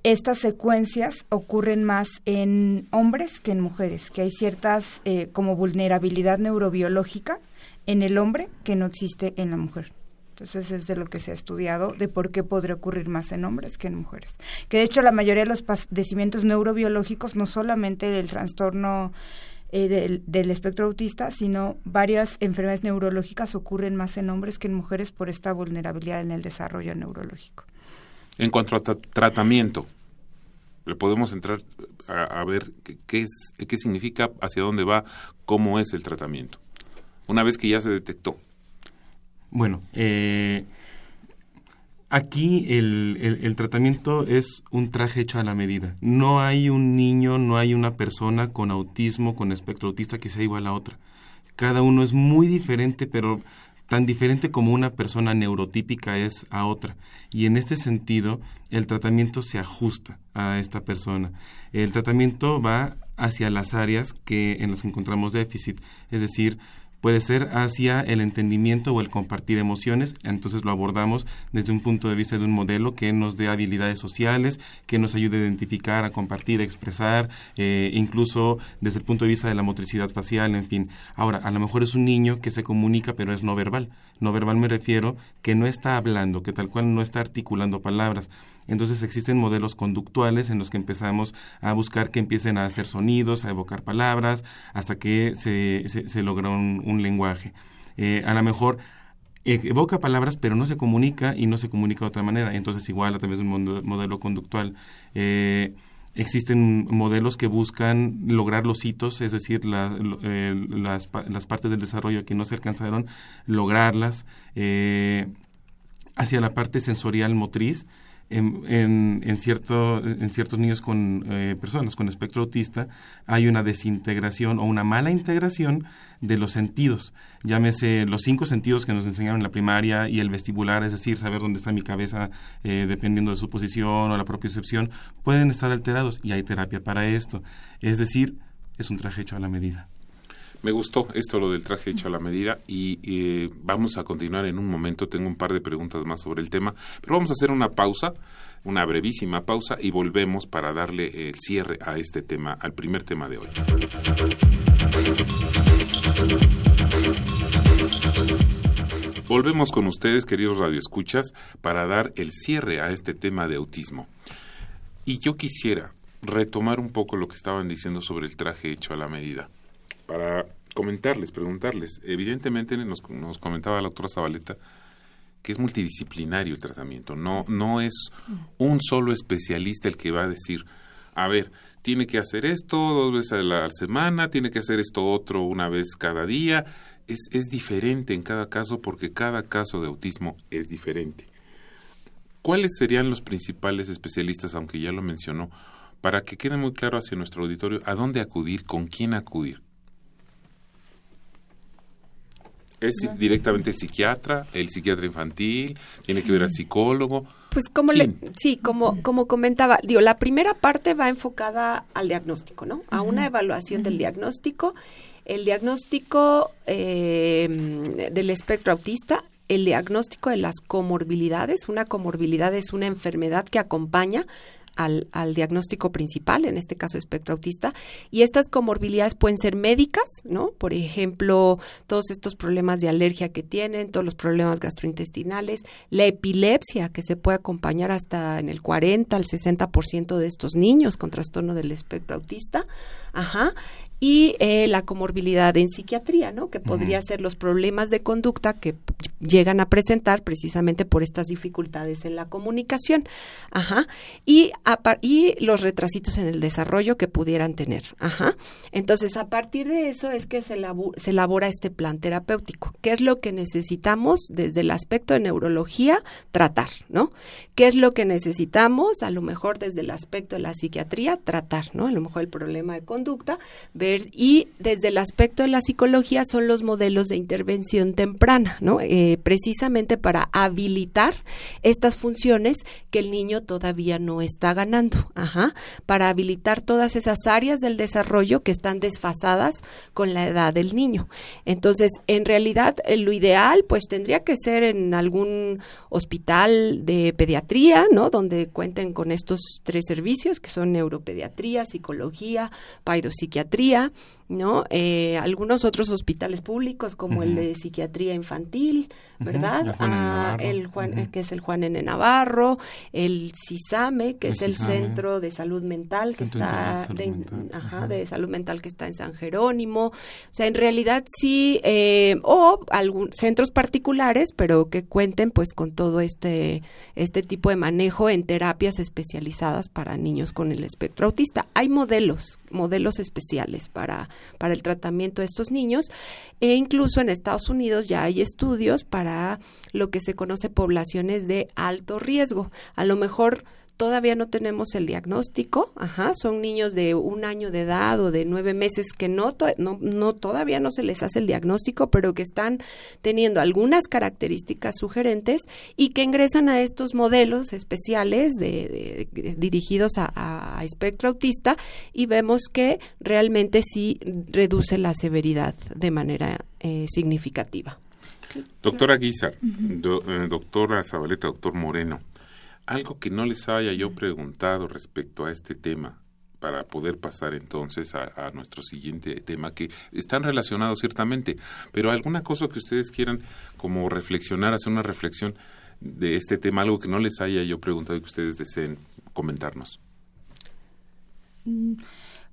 S5: estas secuencias ocurren más en hombres que en mujeres, que hay ciertas eh, como vulnerabilidad neurobiológica en el hombre que no existe en la mujer. Entonces es de lo que se ha estudiado de por qué podría ocurrir más en hombres que en mujeres. Que de hecho la mayoría de los padecimientos neurobiológicos, no solamente el trastorno eh, del, del, espectro autista, sino varias enfermedades neurológicas ocurren más en hombres que en mujeres por esta vulnerabilidad en el desarrollo neurológico.
S2: En cuanto a tratamiento, le podemos entrar a, ver qué, es, qué significa, hacia dónde va, cómo es el tratamiento. Una vez que ya se detectó.
S3: Bueno, eh, aquí el, el, tratamiento es un traje hecho a la medida. No hay un niño, no hay una persona con autismo, con espectro autista que sea igual a otra. Cada uno es muy diferente, pero tan diferente como una persona neurotípica es a otra. Y en este sentido, el tratamiento se ajusta a esta persona. El tratamiento va hacia las áreas que en las que encontramos déficit, es decir, puede ser hacia el entendimiento o el compartir emociones, entonces lo abordamos desde un punto de vista de un modelo que nos dé habilidades sociales, que nos ayude a identificar, a compartir, a expresar, eh, incluso desde el punto de vista de la motricidad facial, en fin. Ahora, a lo mejor es un niño que se comunica pero es no verbal. No verbal me refiero que no está hablando, que tal cual no está articulando palabras. Entonces existen modelos conductuales en los que empezamos a buscar que empiecen a hacer sonidos, a evocar palabras, hasta que se, se, logra un, lenguaje. Eh, a lo mejor evoca palabras, pero no se comunica y no se comunica de otra manera. Entonces, igual a través de un modelo conductual. Eh, existen modelos que buscan lograr los hitos, es decir, eh, las, las, partes del desarrollo que no se alcanzaron, lograrlas. Hacia la parte sensorial motriz, en, en, cierto, en ciertos niños con eh, personas con espectro autista hay una desintegración o una mala integración de los sentidos. Llámese los cinco sentidos que nos enseñaron en la primaria y el vestibular, es decir, saber dónde está mi cabeza eh, dependiendo de su posición o la propiocepción, pueden estar alterados y hay terapia para esto. Es decir, es un traje hecho a la medida.
S2: Me gustó esto, lo del traje hecho a la medida, y eh, vamos a continuar en un momento. Tengo un par de preguntas más sobre el tema, pero vamos a hacer una pausa, una brevísima pausa, y volvemos para darle el cierre a este tema, al primer tema de hoy. Volvemos con ustedes, queridos radioescuchas, para dar el cierre a este tema de autismo. Y yo quisiera retomar un poco lo que estaban diciendo sobre el traje hecho a la medida para comentarles, preguntarles. Evidentemente nos, comentaba la doctora Zabaleta que es multidisciplinario el tratamiento, no, no es un solo especialista el que va a decir, a ver, tiene que hacer esto dos veces a la semana, tiene que hacer esto otro una vez cada día. Es, es diferente en cada caso porque cada caso de autismo es diferente. ¿Cuáles serían los principales especialistas, aunque ya lo mencionó, para que quede muy claro hacia nuestro auditorio a dónde acudir, con quién acudir? ¿Es directamente el psiquiatra, el psiquiatra infantil? ¿Tiene que ver al psicólogo?
S4: Pues como le, sí, como, como comentaba, digo, la primera parte va enfocada al diagnóstico, ¿no? A una evaluación del diagnóstico. El diagnóstico eh, del espectro autista el diagnóstico de las comorbilidades. Una comorbilidad es una enfermedad que acompaña al, al, diagnóstico principal, en este caso espectro autista, y estas comorbilidades pueden ser médicas, ¿no? Por ejemplo, todos estos problemas de alergia que tienen, todos los problemas gastrointestinales, la epilepsia que se puede acompañar hasta en el 40 al 60% de estos niños con trastorno del espectro autista, ajá, y eh, la comorbilidad en psiquiatría, ¿no? Que podría ser los problemas de conducta que llegan a presentar precisamente por estas dificultades en la comunicación, ajá, y, y los retrasitos en el desarrollo que pudieran tener, ajá. Entonces, a partir de eso es que se, se elabora este plan terapéutico, ¿Qué es lo que necesitamos desde el aspecto de neurología tratar, ¿no? ¿Qué es lo que necesitamos, a lo mejor desde el aspecto de la psiquiatría, tratar, ¿no? A lo mejor el problema de conducta, y desde el aspecto de la psicología son los modelos de intervención temprana, ¿no? Eh, precisamente para habilitar estas funciones que el niño todavía no está ganando, ajá, para habilitar todas esas áreas del desarrollo que están desfasadas con la edad del niño. Entonces, en realidad, eh, lo ideal, pues tendría que ser en algún hospital de pediatría, ¿no? Donde cuenten con estos tres servicios que son neuropediatría, psicología, paidopsiquiatría, ¿no? Eh, algunos otros hospitales públicos como el de psiquiatría infantil, ¿verdad? Ah, el Juan, que es el Juan N. Navarro, el CISAME, que es el Centro de Salud Mental que está de, Ajá, de salud mental que está en San Jerónimo. O sea, en realidad sí eh, o algún centros particulares, pero que cuenten pues con todo este este tipo de manejo en terapias especializadas para niños con el espectro autista. Hay modelos, modelos especiales para para el tratamiento de estos niños e incluso en Estados Unidos ya hay estudios para lo que se conoce poblaciones de alto riesgo. A lo mejor todavía no tenemos el diagnóstico, ajá, son niños de un año de edad o de nueve meses que no, todavía no se les hace el diagnóstico, pero que están teniendo algunas características sugerentes y que ingresan a estos modelos especiales de, dirigidos a, espectro autista y vemos que realmente sí reduce la severidad de manera eh, significativa.
S2: Doctora Guizar, eh, doctora Zabaleta, doctor Moreno, algo que no les haya yo preguntado respecto a este tema para poder pasar entonces a, nuestro siguiente tema que están relacionados ciertamente, pero alguna cosa que ustedes quieran como reflexionar, hacer una reflexión de este tema, algo que no les haya yo preguntado y que ustedes deseen comentarnos.
S5: Mm,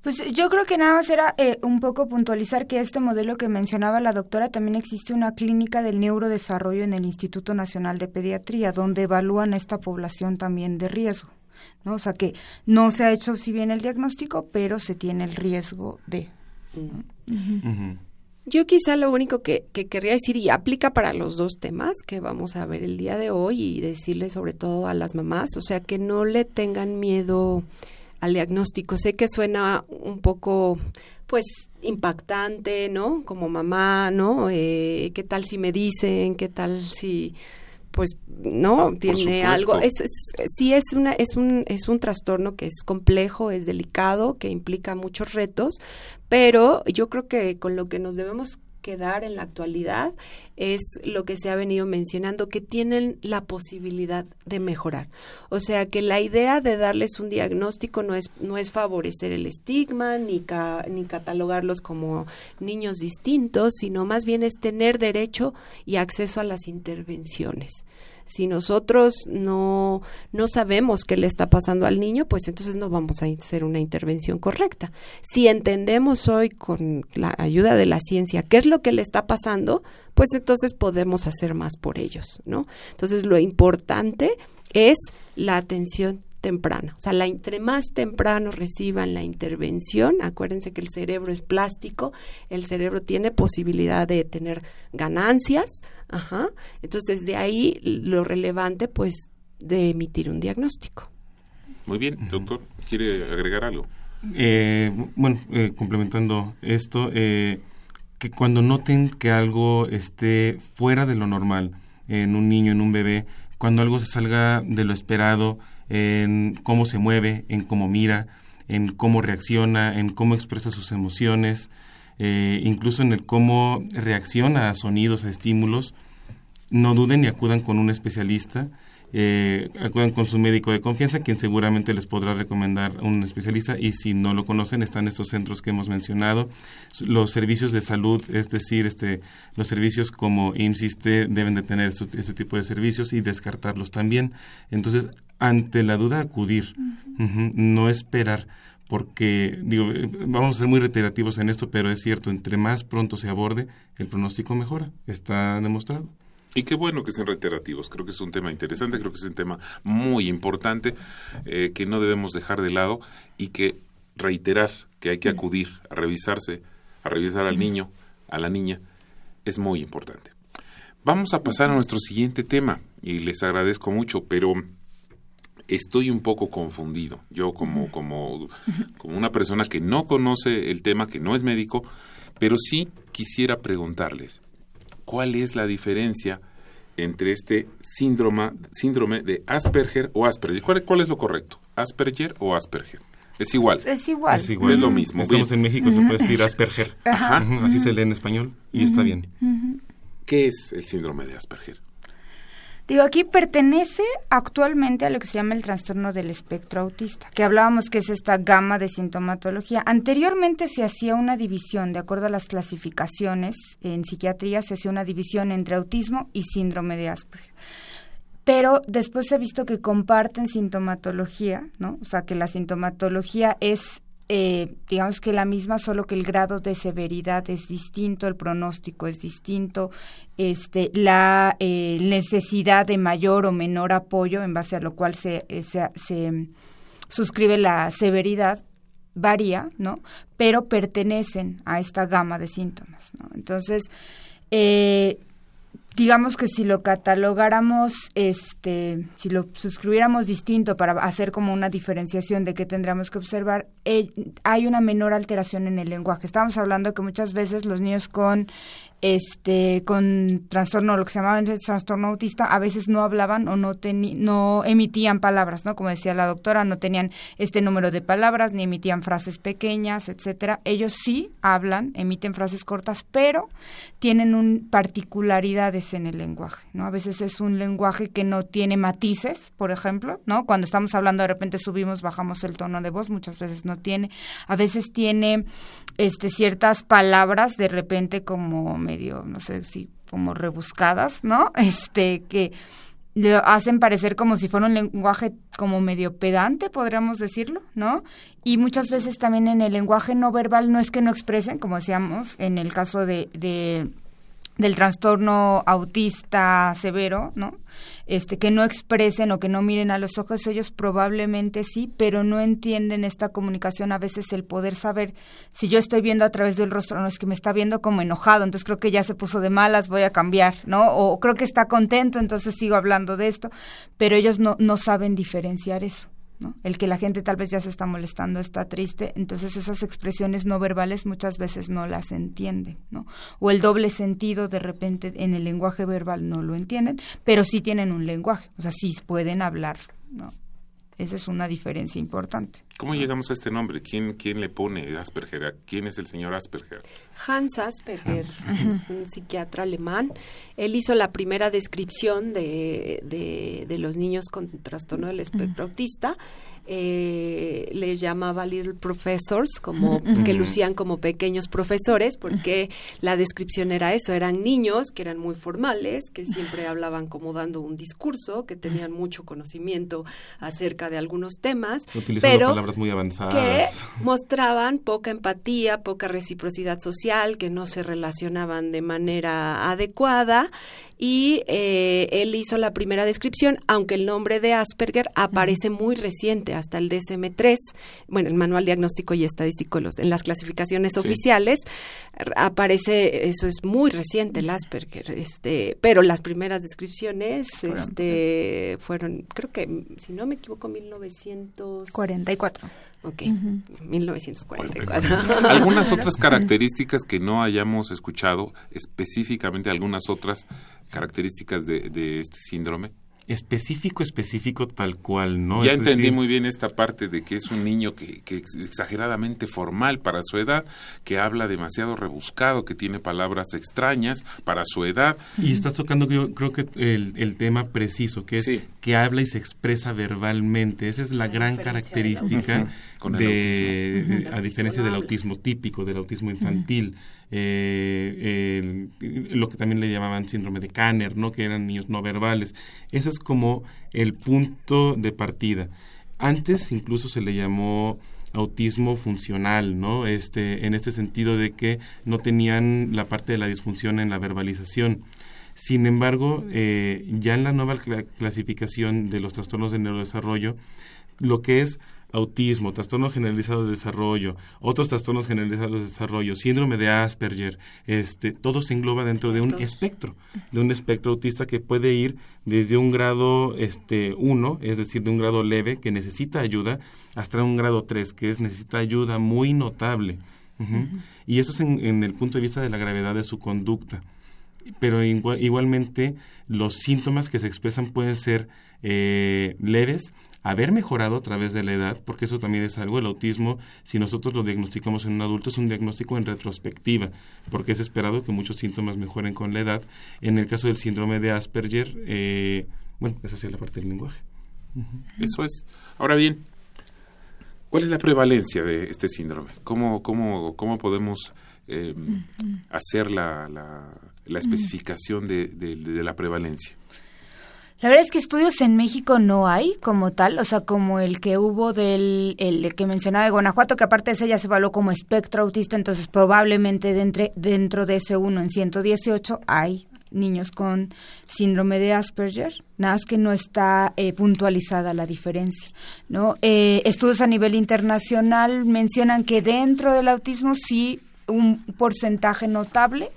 S5: Pues yo creo que nada más era eh, un poco puntualizar que este modelo que mencionaba la doctora también existe una clínica del neurodesarrollo en el Instituto Nacional de Pediatría donde evalúan esta población también de riesgo. ¿no? O sea que no se ha hecho si bien el diagnóstico, pero se tiene el riesgo de.
S4: Yo quizá lo único que, que, querría decir, y aplica para los dos temas que vamos a ver el día de hoy, y decirle sobre todo a las mamás, o sea, que no le tengan miedo al diagnóstico. Sé que suena un poco, pues, impactante, ¿no? Como mamá, ¿no? Eh, ¿Qué tal si me dicen? ¿Qué tal si pues no tiene algo es, sí es una es un es un trastorno que es complejo es delicado que implica muchos retos pero yo creo que con lo que nos debemos quedar en la actualidad es lo que se ha venido mencionando, que tienen la posibilidad de mejorar. O sea, que la idea de darles un diagnóstico no es, no es favorecer el estigma ni, ni catalogarlos como niños distintos, sino más bien es tener derecho y acceso a las intervenciones. Si nosotros no, no sabemos qué le está pasando al niño, pues entonces no vamos a hacer una intervención correcta. Si entendemos hoy con la ayuda de la ciencia qué es lo que le está pasando, pues entonces podemos hacer más por ellos, ¿no? Entonces lo importante es la atención temprana. O sea, la, entre más temprano reciban la intervención, acuérdense que el cerebro es plástico, el cerebro tiene posibilidad de tener ganancias, ajá. Entonces, de ahí lo relevante, pues, de emitir un diagnóstico.
S2: Muy bien, doctor, ¿quiere agregar algo?
S3: Eh, bueno, eh, complementando esto, eh, que cuando noten que algo esté fuera de lo normal en un niño, en un bebé, cuando algo se salga de lo esperado, en cómo se mueve, en cómo mira, en cómo reacciona, en cómo expresa sus emociones, eh, incluso en el cómo reacciona a sonidos, a estímulos, no duden y acudan con un especialista eh, acudan con su médico de confianza, quien seguramente les podrá recomendar un especialista y si no lo conocen están estos centros que hemos mencionado. Los servicios de salud, es decir, este, los servicios como IMSISTE deben de tener este, tipo de servicios y descartarlos también. Entonces, ante la duda, acudir, no esperar porque digo, vamos a ser muy reiterativos en esto, pero es cierto, entre más pronto se aborde, el pronóstico mejora, está demostrado.
S2: Y qué bueno que sean reiterativos. Creo que es un tema interesante, creo que es un tema muy importante eh, que no debemos dejar de lado y que reiterar que hay que acudir a revisarse, a revisar al niño, a la niña, es muy importante. Vamos a pasar a nuestro siguiente tema y les agradezco mucho, pero estoy un poco confundido. Yo como, como, como una persona que no conoce el tema, que no es médico, pero sí quisiera preguntarles, cuál es la diferencia entre este síndrome, síndrome de Asperger o Asperger. ¿Cuál, es lo correcto? ¿Asperger o Asperger? Es igual.
S5: Es igual.
S2: Es igual. Es lo mismo.
S3: Estamos en México, se puede decir Asperger. Así se lee en español y está bien.
S2: ¿Qué es el síndrome de Asperger?
S5: Digo, aquí pertenece actualmente a lo que se llama el trastorno del espectro autista, que hablábamos que es esta gama de sintomatología. Anteriormente se hacía una división, de acuerdo a las clasificaciones en psiquiatría, se hacía una división entre autismo y síndrome de Asperger. Pero después se ha visto que comparten sintomatología, ¿no? O sea, que la sintomatología es eh, digamos que la misma, solo que el grado de severidad es distinto, el pronóstico es distinto, este, la eh, necesidad de mayor o menor apoyo, en base a lo cual se, eh, se, suscribe la severidad, varía, ¿no? Pero pertenecen a esta gama de síntomas, ¿no? Entonces, eh, digamos que si lo catalogáramos, este, si lo suscribiéramos distinto para hacer como una diferenciación de qué tendríamos que observar, eh, hay una menor alteración en el lenguaje. Estamos hablando que muchas veces los niños con este con trastorno lo que se llamaba antes trastorno autista a veces no hablaban o no no emitían palabras no como decía la doctora no tenían este número de palabras ni emitían frases pequeñas etcétera. Ellos sí hablan emiten frases cortas pero tienen un particularidades en el lenguaje no a veces es un lenguaje que no tiene matices por ejemplo no cuando estamos hablando de repente subimos bajamos el tono de voz muchas veces no tiene. A veces tiene este ciertas palabras de repente como medio no sé si como rebuscadas no <laughs> este que le hacen parecer como si fuera un lenguaje como medio pedante, podríamos decirlo, ¿no? Y muchas veces también en el lenguaje no verbal no es que no expresen, como decíamos, en el caso de, de del trastorno autista severo, ¿no? Este, que no expresen o que no miren a los ojos, ellos probablemente sí, pero no entienden esta comunicación, a veces el poder saber si yo estoy viendo a través del rostro, no es que me está viendo como enojado, entonces creo que ya se puso de malas, voy a cambiar, ¿no? O creo que está contento, entonces sigo hablando de esto, pero ellos no, no saben diferenciar eso. El que la gente tal vez ya se está molestando, está triste, entonces esas expresiones no verbales muchas veces no las entienden, ¿no? O el doble sentido de repente en el lenguaje verbal no lo entienden, pero sí tienen un lenguaje, o sea, sí pueden hablar, ¿no? Esa es una diferencia importante.
S2: ¿Cómo llegamos a este nombre? ¿Quién, quién le pone Asperger? ¿Quién es el señor Asperger?
S4: Hans Asperger es un psiquiatra alemán. Él hizo la primera descripción de, de, de los niños con trastorno del espectro autista eh, les llamaba Little Professors, como que lucían como pequeños profesores, porque la descripción era eso, eran niños que eran muy formales, que siempre hablaban como dando un discurso, que tenían mucho conocimiento acerca de algunos temas, pero
S3: palabras muy avanzadas.
S4: que mostraban poca empatía, poca reciprocidad social, que no se relacionaban de manera adecuada y eh, él hizo la primera descripción, aunque el nombre de Asperger aparece muy reciente, hasta el DSM-3, bueno, el Manual Diagnóstico y Estadístico en las clasificaciones oficiales, aparece, eso es muy reciente el Asperger, este, pero las primeras descripciones fueron, este, fueron creo que, si no me equivoco, 1944. Ok, 1944.
S2: Algunas <laughs> otras características que no hayamos escuchado, específicamente algunas otras características de, de este síndrome
S3: específico, específico tal cual, ¿no?
S2: Ya entendí muy bien esta parte de que es un niño que, que, es exageradamente formal para su edad, que habla demasiado rebuscado, que tiene palabras extrañas para su edad.
S3: Y estás tocando, yo creo que el, el tema preciso, que es que habla y se expresa verbalmente. Esa es la, gran característica de, a diferencia del autismo típico, del autismo infantil. Eh, lo que también le llamaban síndrome de Kanner, ¿no? que eran niños no verbales. Ese es como el punto de partida. Antes incluso se le llamó autismo funcional, ¿no? Este, en este sentido de que no tenían la parte de la disfunción en la verbalización. Sin embargo, eh, ya en la nueva clasificación de los trastornos de neurodesarrollo, lo que es autismo, trastorno generalizado de desarrollo, otros trastornos generalizados de desarrollo, síndrome de Asperger, este, todo se engloba dentro de un espectro, de un espectro autista que puede ir desde un grado este 1, es decir, de un grado leve que necesita ayuda, hasta un grado 3 que es necesita ayuda muy notable. Y eso es en, el punto de vista de la gravedad de su conducta. Pero igualmente los síntomas que se expresan pueden ser eh, leves haber mejorado a través de la edad, porque eso también es algo, el autismo, si nosotros lo diagnosticamos en un adulto, es un diagnóstico en retrospectiva, porque es esperado que muchos síntomas mejoren con la edad. En el caso del síndrome de Asperger, eh, bueno, esa es la parte del lenguaje.
S2: Eso es. Ahora bien, ¿cuál es la prevalencia de este síndrome? ¿Cómo, cómo, cómo podemos eh, hacer la, la, especificación de, de la prevalencia?
S5: La verdad es que estudios en México no hay como tal, o sea, como el que hubo del el que mencionaba de Guanajuato, que aparte de ese ya se evaluó como espectro autista, entonces probablemente dentro, dentro de ese uno en 118 hay niños con síndrome de Asperger, nada más que no está eh, puntualizada la diferencia. ¿no? Eh, estudios a nivel internacional mencionan que dentro del autismo sí un porcentaje notable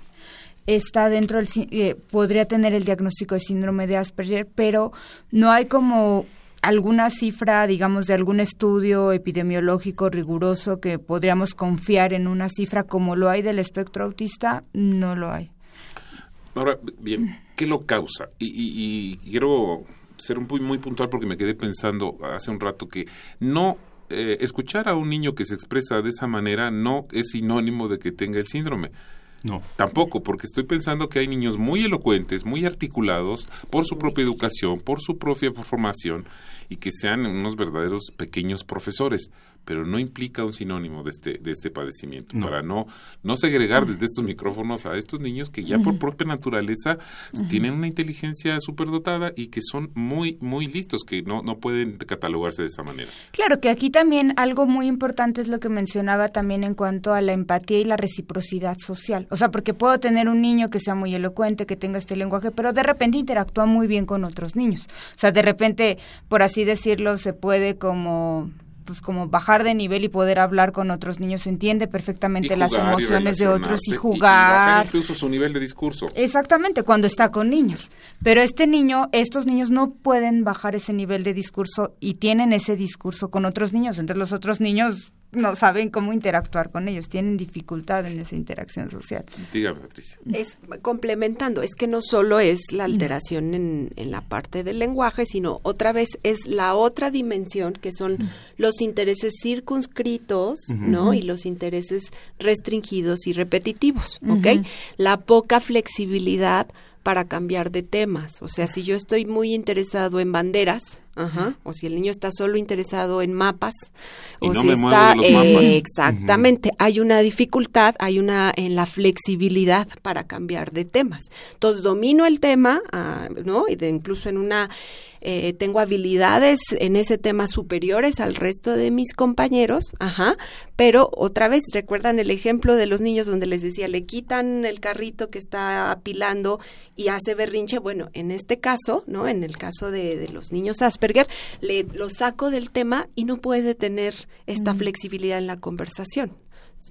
S5: está dentro del eh, podría tener el diagnóstico de síndrome de Asperger, pero no hay como alguna cifra, digamos, de algún estudio epidemiológico riguroso que podríamos confiar en una cifra como lo hay del espectro autista, no lo hay.
S2: Ahora, bien, ¿qué lo causa? Y, quiero ser muy, muy puntual porque me quedé pensando hace un rato que no eh, escuchar a un niño que se expresa de esa manera no es sinónimo de que tenga el síndrome.
S3: No.
S2: Tampoco, porque estoy pensando que hay niños muy elocuentes, muy articulados, por su propia educación, por su propia formación, y que sean unos verdaderos pequeños profesores. Pero no implica un sinónimo de este, de este padecimiento, para no, no segregar desde estos micrófonos a estos niños que ya por propia naturaleza tienen una inteligencia superdotada y que son muy, muy listos, que no, no pueden catalogarse de esa manera.
S5: Claro, que aquí también algo muy importante es lo que mencionaba también en cuanto a la empatía y la reciprocidad social. O sea, porque puedo tener un niño que sea muy elocuente, que tenga este lenguaje, pero de repente interactúa muy bien con otros niños. O sea, de repente, por así decirlo, se puede como pues como bajar de nivel y poder hablar con otros niños, entiende perfectamente las emociones de otros y jugar.
S2: incluso su nivel de discurso.
S5: Exactamente, cuando está con niños. Pero este niño, estos niños no pueden bajar ese nivel de discurso y tienen ese discurso con otros niños. Entonces los otros niños no saben cómo interactuar con ellos, tienen dificultad en esa interacción social.
S2: Dígame, Patricia.
S4: Es complementando, es que no solo es la alteración en, en, la parte del lenguaje, sino otra vez es la otra dimensión que son los intereses circunscritos, ¿no? Y los intereses restringidos y repetitivos, ¿ok? La poca flexibilidad para cambiar de temas. O sea, si yo estoy muy interesado en banderas, Ajá. O si el niño está solo interesado en mapas, o si está exactamente, hay una dificultad, hay una en la flexibilidad para cambiar de temas. Entonces domino el tema, ah, ¿no? Y de, incluso en una eh, tengo habilidades en ese tema superiores al resto de mis compañeros, ajá, pero otra vez, ¿recuerdan el ejemplo de los niños donde les decía, le quitan el carrito que está apilando y hace berrinche? Bueno, en este caso, ¿no? En el caso de, de los niños Asperger, le lo saco del tema y no puede tener esta flexibilidad en la conversación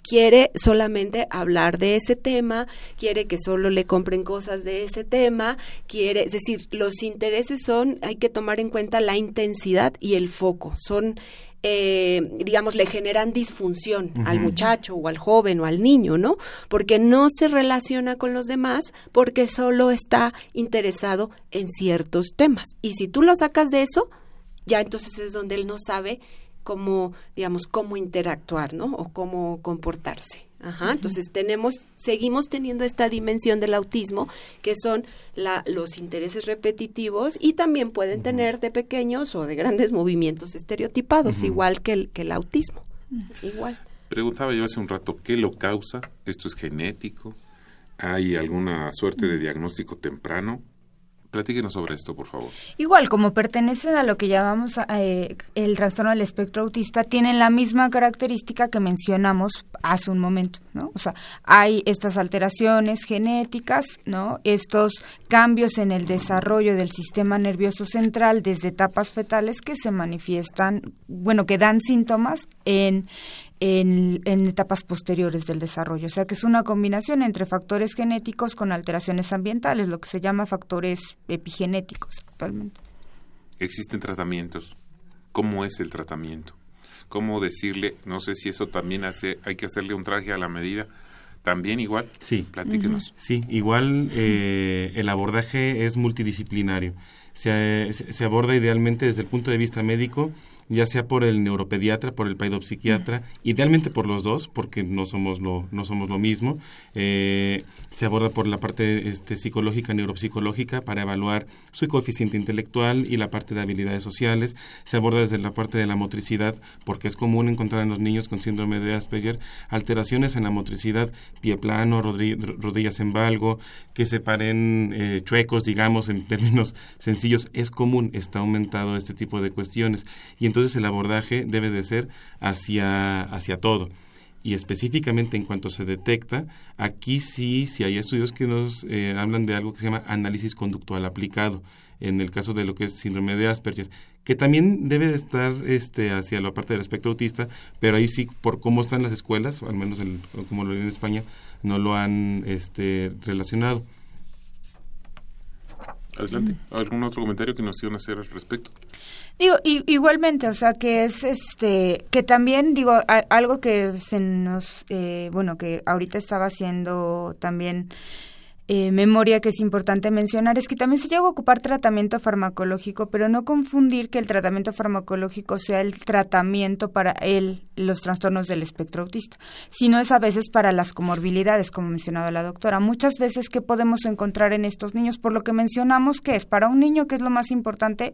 S4: quiere solamente hablar de ese tema, quiere que solo le compren cosas de ese tema, quiere, es decir, los intereses son, hay que tomar en cuenta la intensidad y el foco, son eh, digamos, le generan disfunción al muchacho o al joven o al niño, ¿no? Porque no se relaciona con los demás porque solo está interesado en ciertos temas. Y si tú lo sacas de eso, ya entonces es donde él no sabe cómo, digamos, cómo interactuar, ¿no? O cómo comportarse. Ajá, entonces tenemos, seguimos teniendo esta dimensión del autismo, que son la, los intereses repetitivos y también pueden tener de pequeños o de grandes movimientos estereotipados, igual que el, que el autismo. Igual.
S2: Preguntaba yo hace un rato, ¿qué lo causa? ¿Esto es genético? ¿Hay alguna suerte de diagnóstico temprano? Platíquenos sobre esto, por favor.
S5: Igual, como pertenecen a lo que llamamos eh, el trastorno del espectro autista, tienen la misma característica que mencionamos hace un momento, ¿no? O sea, hay estas alteraciones genéticas, ¿no? Estos cambios en el desarrollo del sistema nervioso central desde etapas fetales que se manifiestan, bueno, que dan síntomas en en, etapas posteriores del desarrollo. O sea que es una combinación entre factores genéticos con alteraciones ambientales, lo que se llama factores epigenéticos actualmente.
S2: ¿Existen tratamientos? ¿Cómo es el tratamiento? ¿Cómo decirle, no sé si eso también hace, hay que hacerle un traje a la medida? ¿También igual?
S3: Sí.
S2: Platíquenos.
S3: Sí, igual eh, el abordaje es multidisciplinario. Se, se aborda idealmente desde el punto de vista médico, ya sea por el neuropediatra, por el paidopsiquiatra, idealmente por los dos, porque no somos lo, no somos lo mismo. Eh, se aborda por la parte este, psicológica, neuropsicológica, para evaluar su coeficiente intelectual y la parte de habilidades sociales. Se aborda desde la parte de la motricidad, porque es común encontrar en los niños con síndrome de Asperger alteraciones en la motricidad, pie plano, rodillas en valgo, que se paren eh, chuecos, digamos, en términos sencillos. Es común, está aumentado este tipo de cuestiones. Y entonces el abordaje debe de ser hacia, hacia todo. Y específicamente en cuanto se detecta, aquí sí, sí hay estudios que nos eh, hablan de algo que se llama análisis conductual aplicado, en el caso de lo que es síndrome de Asperger, que también debe de estar este, hacia la parte del espectro autista, pero ahí sí, por cómo están las escuelas, al menos como lo en España, no lo han este, relacionado.
S2: Adelante. ¿Algún otro comentario que nos iban hacer al respecto?
S5: Digo, igualmente, o sea, que es este, que también, digo, algo que se nos, eh, bueno, que ahorita estaba haciendo también eh, memoria que es importante mencionar es que también se llega a ocupar tratamiento farmacológico, pero no confundir que el tratamiento farmacológico sea el tratamiento para el, los trastornos del espectro autista, sino es a veces para las comorbilidades, como mencionaba la doctora. Muchas veces que podemos encontrar en estos niños, por lo que mencionamos que es para un niño que es lo más importante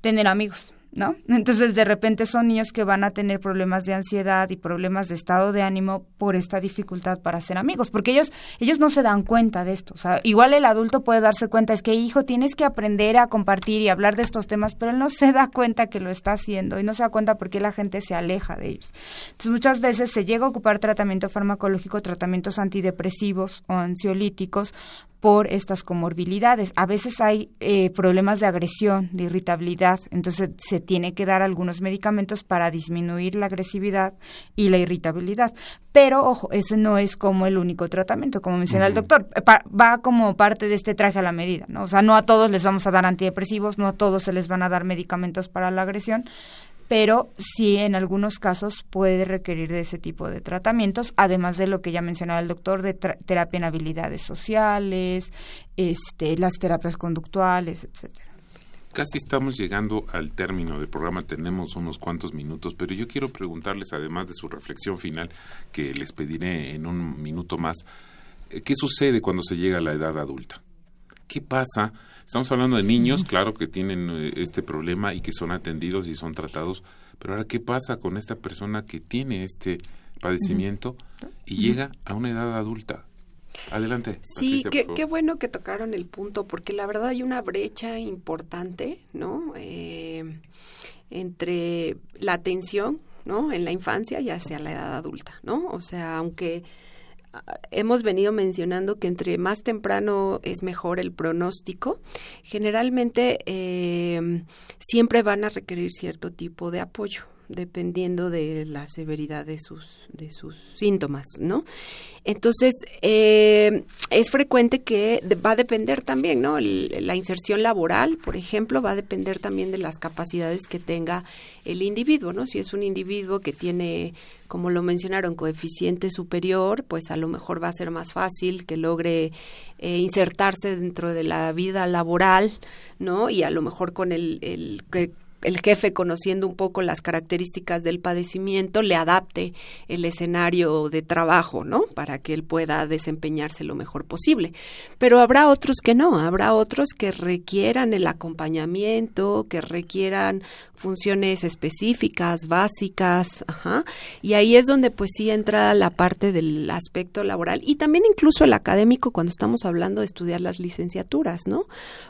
S5: tener amigos, ¿no? Entonces, de repente son niños que van a tener problemas de ansiedad y problemas de estado de ánimo por esta dificultad para ser amigos, porque ellos ellos no se dan cuenta de esto. Igual el adulto puede darse cuenta, es que hijo, tienes que aprender a compartir y hablar de estos temas, pero él no se da cuenta que lo está haciendo y no se da cuenta por qué la gente se aleja de ellos. Entonces, muchas veces se llega a ocupar tratamiento farmacológico, tratamientos antidepresivos o ansiolíticos por estas comorbilidades. A veces hay eh, problemas de agresión, de irritabilidad, entonces se tiene que dar algunos medicamentos para disminuir la agresividad y la irritabilidad. Pero, ojo, ese no es como el único tratamiento, como menciona el doctor, va como parte de este traje a la medida, ¿no? O sea, no a todos les vamos a dar antidepresivos, no a todos se les van a dar medicamentos para la agresión, pero sí en algunos casos puede requerir de ese tipo de tratamientos, además de lo que ya mencionaba el doctor, de terapia en habilidades sociales, este, las terapias conductuales, etcétera.
S2: Casi estamos llegando al término del programa, tenemos unos cuantos minutos, pero yo quiero preguntarles, además de su reflexión final, que les pediré en un minuto más, eh, ¿qué sucede cuando se llega a la edad adulta? ¿Qué pasa Estamos hablando de niños, claro, que tienen eh, este problema y que son atendidos y son tratados, pero ahora, ¿qué pasa con esta persona que tiene este padecimiento y llega a una edad adulta? Adelante.
S4: Sí, qué, bueno que tocaron el punto, porque la verdad hay una brecha importante, ¿no? Eh, entre la atención, ¿no? En la infancia y hacia la edad adulta, ¿no? O sea, aunque hemos venido mencionando que entre más temprano es mejor el pronóstico, generalmente eh, siempre van a requerir cierto tipo de apoyo dependiendo de la severidad de sus de sus síntomas, ¿no? Entonces eh, es frecuente que va a depender también, ¿no? la inserción laboral, por ejemplo, va a depender también de las capacidades que tenga el individuo, ¿no? Si es un individuo que tiene, como lo mencionaron, coeficiente superior, pues a lo mejor va a ser más fácil que logre eh, insertarse dentro de la vida laboral, ¿no? Y a lo mejor con el, el el jefe, conociendo un poco las características del padecimiento, le adapte el escenario de trabajo, ¿no? Para que él pueda desempeñarse lo mejor posible. Pero habrá otros que no, habrá otros que requieran el acompañamiento, que requieran funciones específicas, básicas, ajá. Y ahí es donde pues sí entra la parte del aspecto laboral y también incluso el académico cuando estamos hablando de estudiar las licenciaturas, ¿no?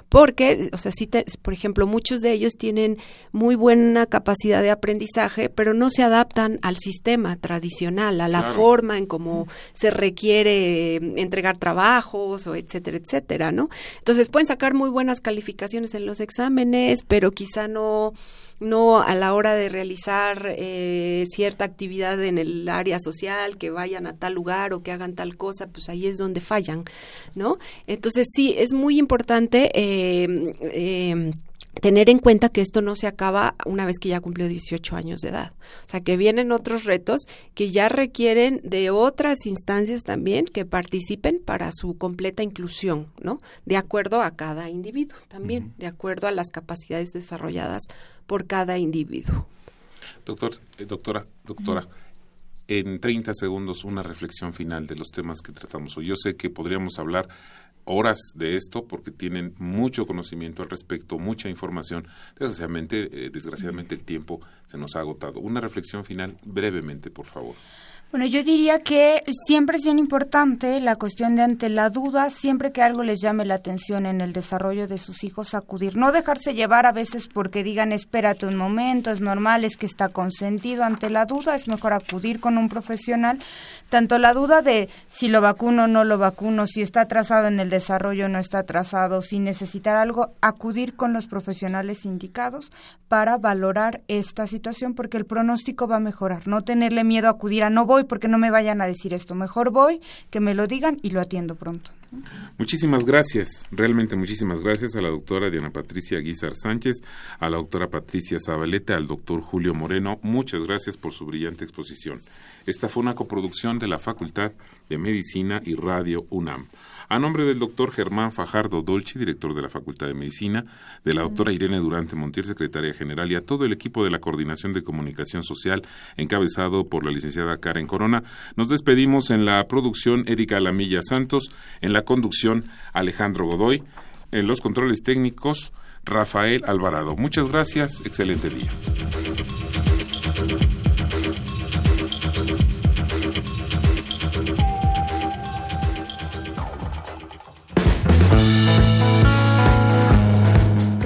S4: Porque, o sea, sí, por ejemplo, muchos de ellos tienen muy buena capacidad de aprendizaje, pero no se adaptan al sistema tradicional, a la forma en cómo se requiere entregar trabajos o etcétera, etcétera, ¿no? Entonces pueden sacar muy buenas calificaciones en los exámenes, pero quizá no no a la hora de realizar eh, cierta actividad en el área social, que vayan a tal lugar o que hagan tal cosa, pues ahí es donde fallan, ¿no? Entonces sí, es muy importante eh, eh, tener en cuenta que esto no se acaba una vez que ya cumplió 18 años de edad. O sea, que vienen otros retos que ya requieren de otras instancias también que participen para su completa inclusión, ¿no? De acuerdo a cada individuo también, de acuerdo a las capacidades desarrolladas por cada individuo.
S2: Doctor, eh, doctora, doctora, en 30 segundos una reflexión final de los temas que tratamos hoy. Yo sé que podríamos hablar horas de esto porque tienen mucho conocimiento al respecto, mucha información. Desgraciadamente, eh, desgraciadamente el tiempo se nos ha agotado. Una reflexión final brevemente, por favor.
S5: Bueno, yo diría que siempre es bien importante la cuestión de ante la duda, siempre que algo les llame la atención en el desarrollo de sus hijos, acudir. No dejarse llevar a veces porque digan, espérate un momento, es normal, es que está consentido. Ante la duda es mejor acudir con un profesional. Tanto la duda de si lo vacuno o no lo vacuno, si está atrasado en el desarrollo o no está atrasado, si necesitar algo, acudir con los profesionales indicados para valorar esta situación porque el pronóstico va a mejorar. No tenerle miedo a acudir a no voy porque no me vayan a decir esto. Mejor voy, que me lo digan y lo atiendo pronto.
S2: Muchísimas gracias, realmente muchísimas gracias a la doctora Diana Patricia Guizar Sánchez, a la doctora Patricia Zabaleta, al doctor Julio Moreno. Muchas gracias por su brillante exposición. Esta fue una coproducción de la Facultad de Medicina y Radio UNAM. A nombre del doctor Germán Fajardo Dolci, director de la Facultad de Medicina, de la doctora Irene Durante Montiel, secretaria general, y a todo el equipo de la Coordinación de Comunicación Social, encabezado por la licenciada Karen Corona, nos despedimos en la producción Erika Lamilla Santos, en la conducción Alejandro Godoy, en los controles técnicos Rafael Alvarado. Muchas gracias, excelente día.